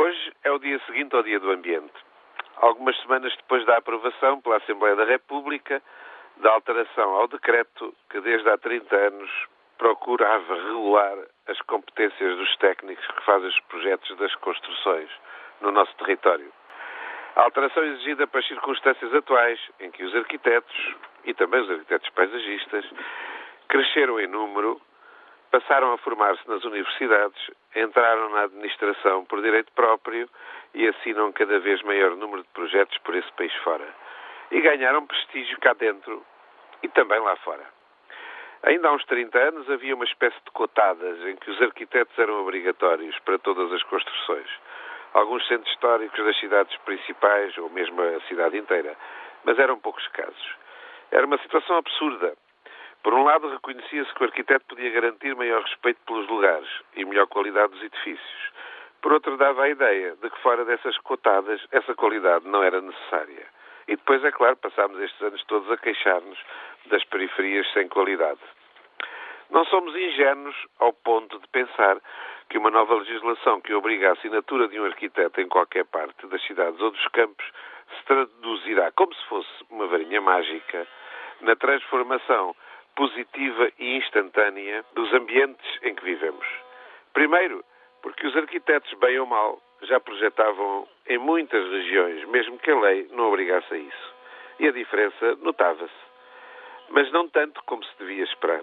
Hoje é o dia seguinte ao Dia do Ambiente. Algumas semanas depois da aprovação pela Assembleia da República da alteração ao decreto que desde há 30 anos procurava regular as competências dos técnicos que fazem os projetos das construções no nosso território. A alteração exigida para as circunstâncias atuais, em que os arquitetos, e também os arquitetos paisagistas, cresceram em número passaram a formar-se nas universidades, entraram na administração por direito próprio e assinam cada vez maior número de projetos por esse país fora. E ganharam prestígio cá dentro e também lá fora. Ainda há uns 30 anos havia uma espécie de cotadas em que os arquitetos eram obrigatórios para todas as construções. Alguns centros históricos das cidades principais, ou mesmo a cidade inteira, mas eram poucos casos. Era uma situação absurda, por um lado, reconhecia-se que o arquiteto podia garantir maior respeito pelos lugares e melhor qualidade dos edifícios. Por outro, dava a ideia de que fora dessas cotadas essa qualidade não era necessária. E depois, é claro, passámos estes anos todos a queixar-nos das periferias sem qualidade. Não somos ingênuos ao ponto de pensar que uma nova legislação que obriga a assinatura de um arquiteto em qualquer parte das cidades ou dos campos se traduzirá como se fosse uma varinha mágica na transformação positiva e instantânea dos ambientes em que vivemos. Primeiro, porque os arquitetos, bem ou mal, já projetavam em muitas regiões, mesmo que a lei não obrigasse a isso. E a diferença notava-se. Mas não tanto como se devia esperar.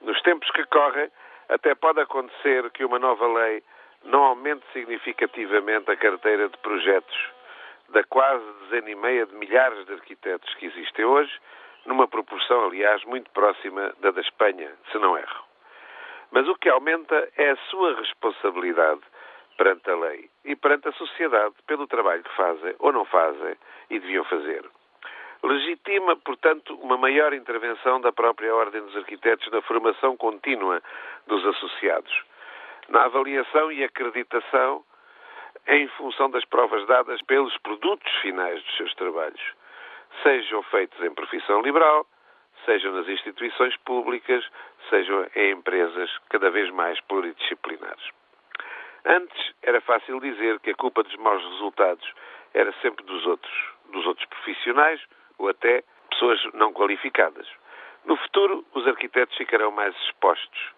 Nos tempos que correm, até pode acontecer que uma nova lei não aumente significativamente a carteira de projetos da quase dezena e meia de milhares de arquitetos que existem hoje numa proporção, aliás, muito próxima da da Espanha, se não erro. Mas o que aumenta é a sua responsabilidade perante a lei e perante a sociedade pelo trabalho que fazem ou não fazem e deviam fazer. Legitima, portanto, uma maior intervenção da própria Ordem dos Arquitetos na formação contínua dos associados, na avaliação e acreditação em função das provas dadas pelos produtos finais dos seus trabalhos sejam feitos em profissão liberal, sejam nas instituições públicas, sejam em empresas cada vez mais pluridisciplinares. Antes era fácil dizer que a culpa dos maus resultados era sempre dos outros, dos outros profissionais ou até pessoas não qualificadas. No futuro, os arquitetos ficarão mais expostos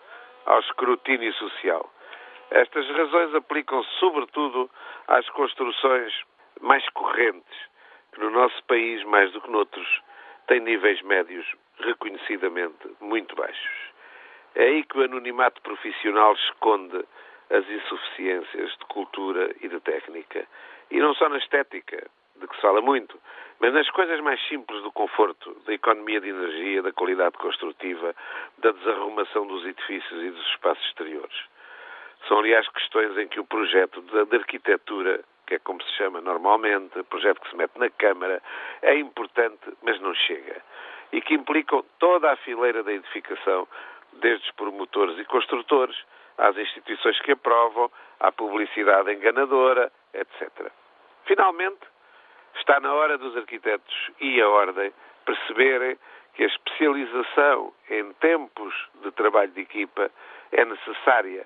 ao escrutínio social. Estas razões aplicam-se sobretudo às construções mais correntes, no nosso país, mais do que noutros, tem níveis médios reconhecidamente muito baixos. É aí que o anonimato profissional esconde as insuficiências de cultura e de técnica. E não só na estética, de que se fala muito, mas nas coisas mais simples do conforto, da economia de energia, da qualidade construtiva, da desarrumação dos edifícios e dos espaços exteriores. São, aliás, questões em que o projeto de arquitetura que é como se chama normalmente, projeto que se mete na Câmara, é importante, mas não chega. E que implicam toda a fileira da edificação, desde os promotores e construtores, às instituições que aprovam, à publicidade enganadora, etc. Finalmente, está na hora dos arquitetos e a ordem perceberem que a especialização em tempos de trabalho de equipa é necessária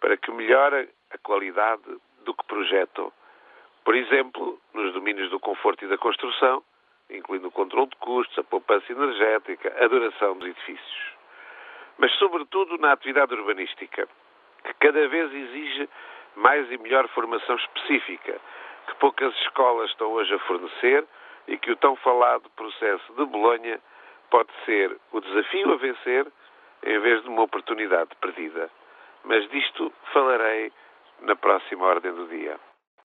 para que melhore a qualidade do que projetam por exemplo, nos domínios do conforto e da construção, incluindo o controle de custos, a poupança energética, a duração dos edifícios. Mas, sobretudo, na atividade urbanística, que cada vez exige mais e melhor formação específica, que poucas escolas estão hoje a fornecer e que o tão falado processo de Bolonha pode ser o desafio a vencer em vez de uma oportunidade perdida. Mas disto falarei na próxima ordem do dia.